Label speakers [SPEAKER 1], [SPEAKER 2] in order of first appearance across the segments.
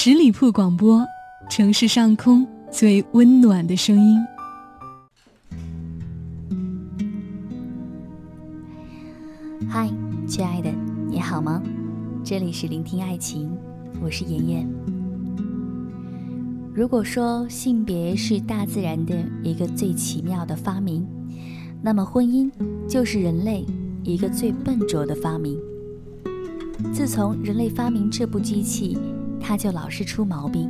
[SPEAKER 1] 十里铺广播，城市上空最温暖的声音。
[SPEAKER 2] 嗨，亲爱的，你好吗？这里是聆听爱情，我是妍妍。如果说性别是大自然的一个最奇妙的发明，那么婚姻就是人类一个最笨拙的发明。自从人类发明这部机器。他就老是出毛病，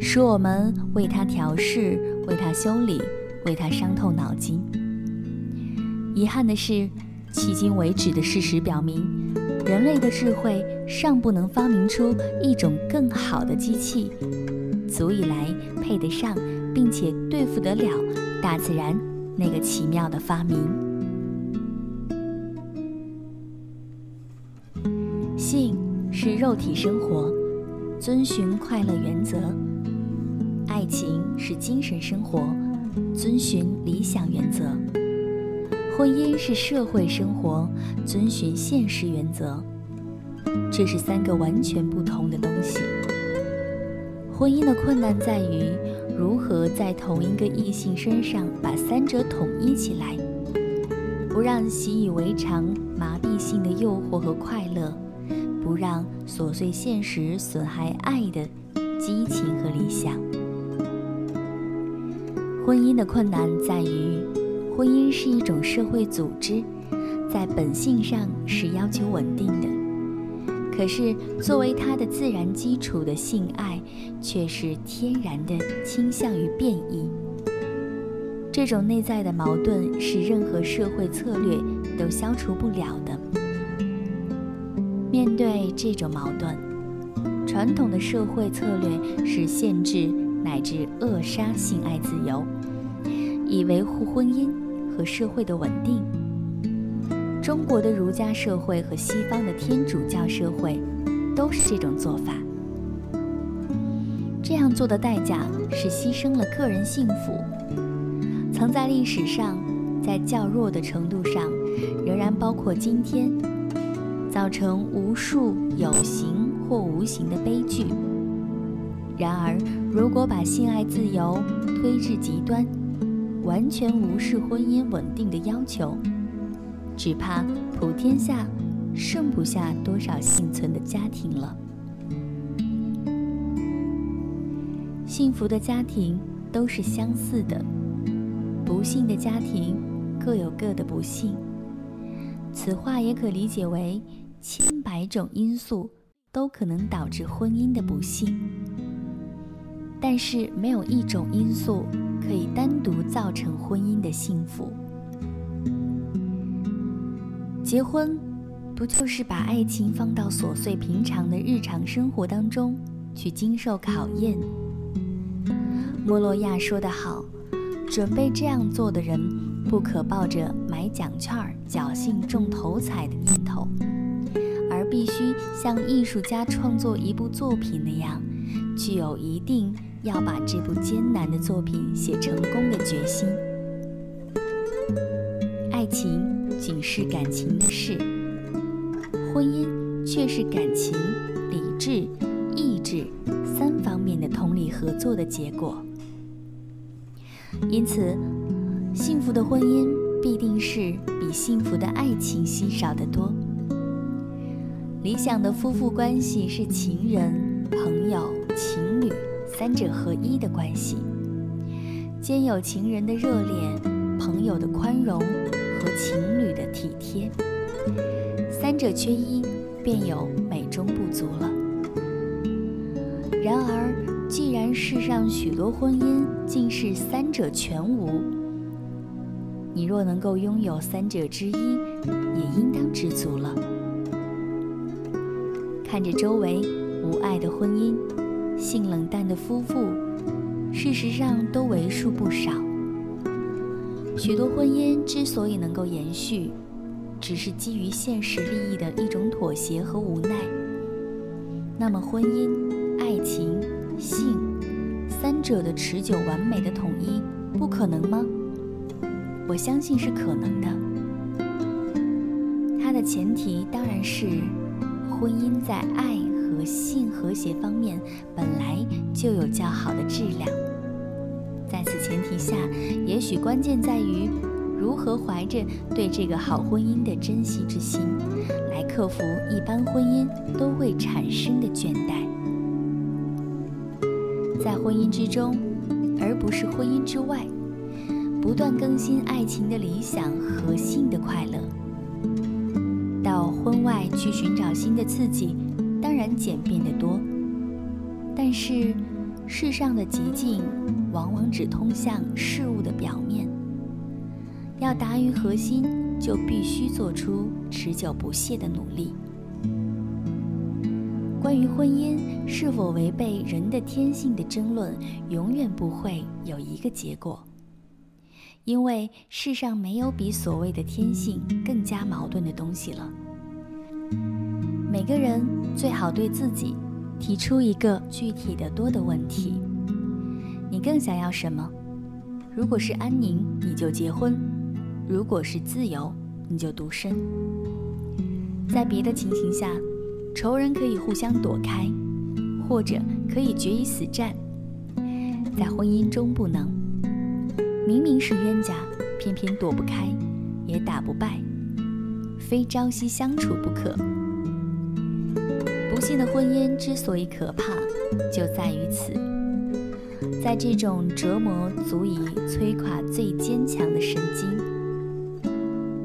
[SPEAKER 2] 使我们为他调试、为他修理、为他伤透脑筋。遗憾的是，迄今为止的事实表明，人类的智慧尚不能发明出一种更好的机器，足以来配得上，并且对付得了大自然那个奇妙的发明。性是肉体生活。遵循快乐原则，爱情是精神生活；遵循理想原则，婚姻是社会生活；遵循现实原则。这是三个完全不同的东西。婚姻的困难在于如何在同一个异性身上把三者统一起来，不让习以为常、麻痹性的诱惑和快乐。不让琐碎现实损害爱的激情和理想。婚姻的困难在于，婚姻是一种社会组织，在本性上是要求稳定的，可是作为它的自然基础的性爱，却是天然的倾向于变异。这种内在的矛盾是任何社会策略都消除不了的。面对这种矛盾，传统的社会策略是限制乃至扼杀性爱自由，以维护婚姻和社会的稳定。中国的儒家社会和西方的天主教社会都是这种做法。这样做的代价是牺牲了个人幸福。曾在历史上，在较弱的程度上，仍然包括今天。造成无数有形或无形的悲剧。然而，如果把性爱自由推至极端，完全无视婚姻稳定的要求，只怕普天下剩不下多少幸存的家庭了。幸福的家庭都是相似的，不幸的家庭各有各的不幸。此话也可理解为，千百种因素都可能导致婚姻的不幸，但是没有一种因素可以单独造成婚姻的幸福。结婚，不就是把爱情放到琐碎平常的日常生活当中去经受考验？莫洛亚说得好，准备这样做的人。不可抱着买奖券、侥幸中头彩的念头，必须像艺术家创作一部作品那样，具有一定要把这部艰难的作品写成功的决心。爱情仅是感情的事，婚姻却是感情、理智、意志三方面的通力合作的结果。因此。幸福的婚姻必定是比幸福的爱情稀少得多。理想的夫妇关系是情人、朋友、情侣三者合一的关系，兼有情人的热烈、朋友的宽容和情侣的体贴。三者缺一，便有美中不足了。然而，既然世上许多婚姻竟是三者全无。你若能够拥有三者之一，也应当知足了。看着周围无爱的婚姻、性冷淡的夫妇，事实上都为数不少。许多婚姻之所以能够延续，只是基于现实利益的一种妥协和无奈。那么，婚姻、爱情、性三者的持久完美的统一，不可能吗？我相信是可能的，它的前提当然是婚姻在爱和性和谐方面本来就有较好的质量。在此前提下，也许关键在于如何怀着对这个好婚姻的珍惜之心，来克服一般婚姻都会产生的倦怠。在婚姻之中，而不是婚姻之外，不断更新爱情的理想和性的快乐。到婚外去寻找新的刺激，当然简便得多，但是。世上的捷径往往只通向事物的表面。要达于核心，就必须做出持久不懈的努力。关于婚姻是否违背人的天性的争论，永远不会有一个结果，因为世上没有比所谓的天性更加矛盾的东西了。每个人最好对自己。提出一个具体的多的问题：你更想要什么？如果是安宁，你就结婚；如果是自由，你就独身。在别的情形下，仇人可以互相躲开，或者可以决一死战。在婚姻中不能，明明是冤家，偏偏躲不开，也打不败，非朝夕相处不可。不幸的婚姻之所以可怕，就在于此。在这种折磨足以摧垮最坚强的神经，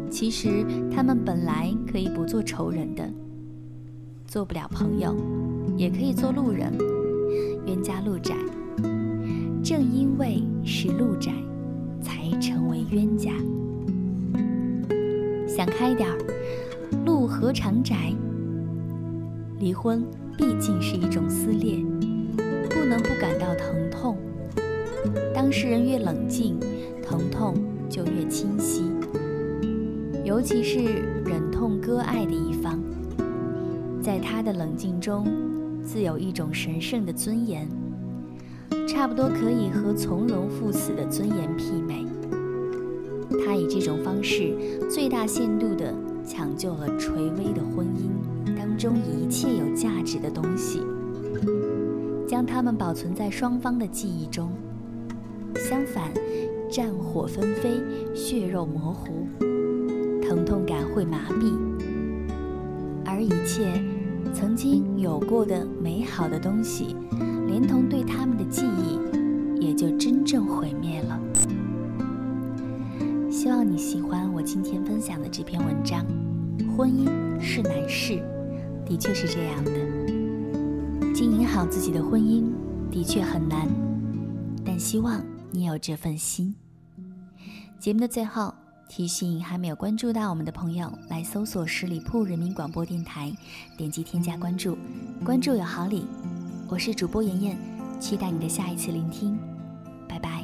[SPEAKER 2] 其实他们本来可以不做仇人的，做不了朋友，也可以做路人，冤家路窄。正因为是路窄，才成为冤家。想开点儿，路何长窄？离婚毕竟是一种撕裂，不能不感到疼痛。当事人越冷静，疼痛就越清晰。尤其是忍痛割爱的一方，在他的冷静中，自有一种神圣的尊严，差不多可以和从容赴死的尊严媲美。他以这种方式，最大限度地抢救了垂危的婚姻。当中一切有价值的东西，将它们保存在双方的记忆中。相反，战火纷飞，血肉模糊，疼痛感会麻痹，而一切曾经有过的美好的东西，连同对他们的记忆，也就真正毁灭了。希望你喜欢我今天分享的这篇文章。婚姻是难事。的确是这样的，经营好自己的婚姻的确很难，但希望你有这份心。节目的最后提醒，还没有关注到我们的朋友，来搜索十里铺人民广播电台，点击添加关注，关注有好礼。我是主播妍妍，期待你的下一次聆听，拜拜。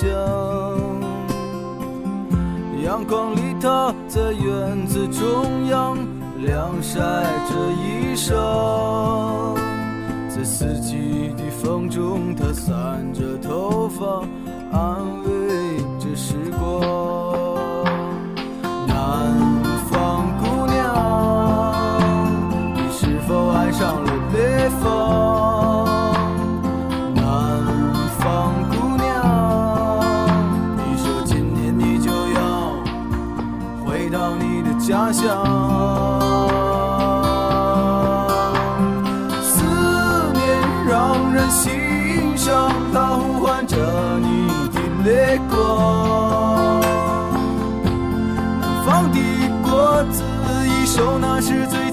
[SPEAKER 3] 方向。阳光里，他在院子中央晾晒着衣裳，在四季的风中，他散着头发，安慰着时光。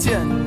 [SPEAKER 3] все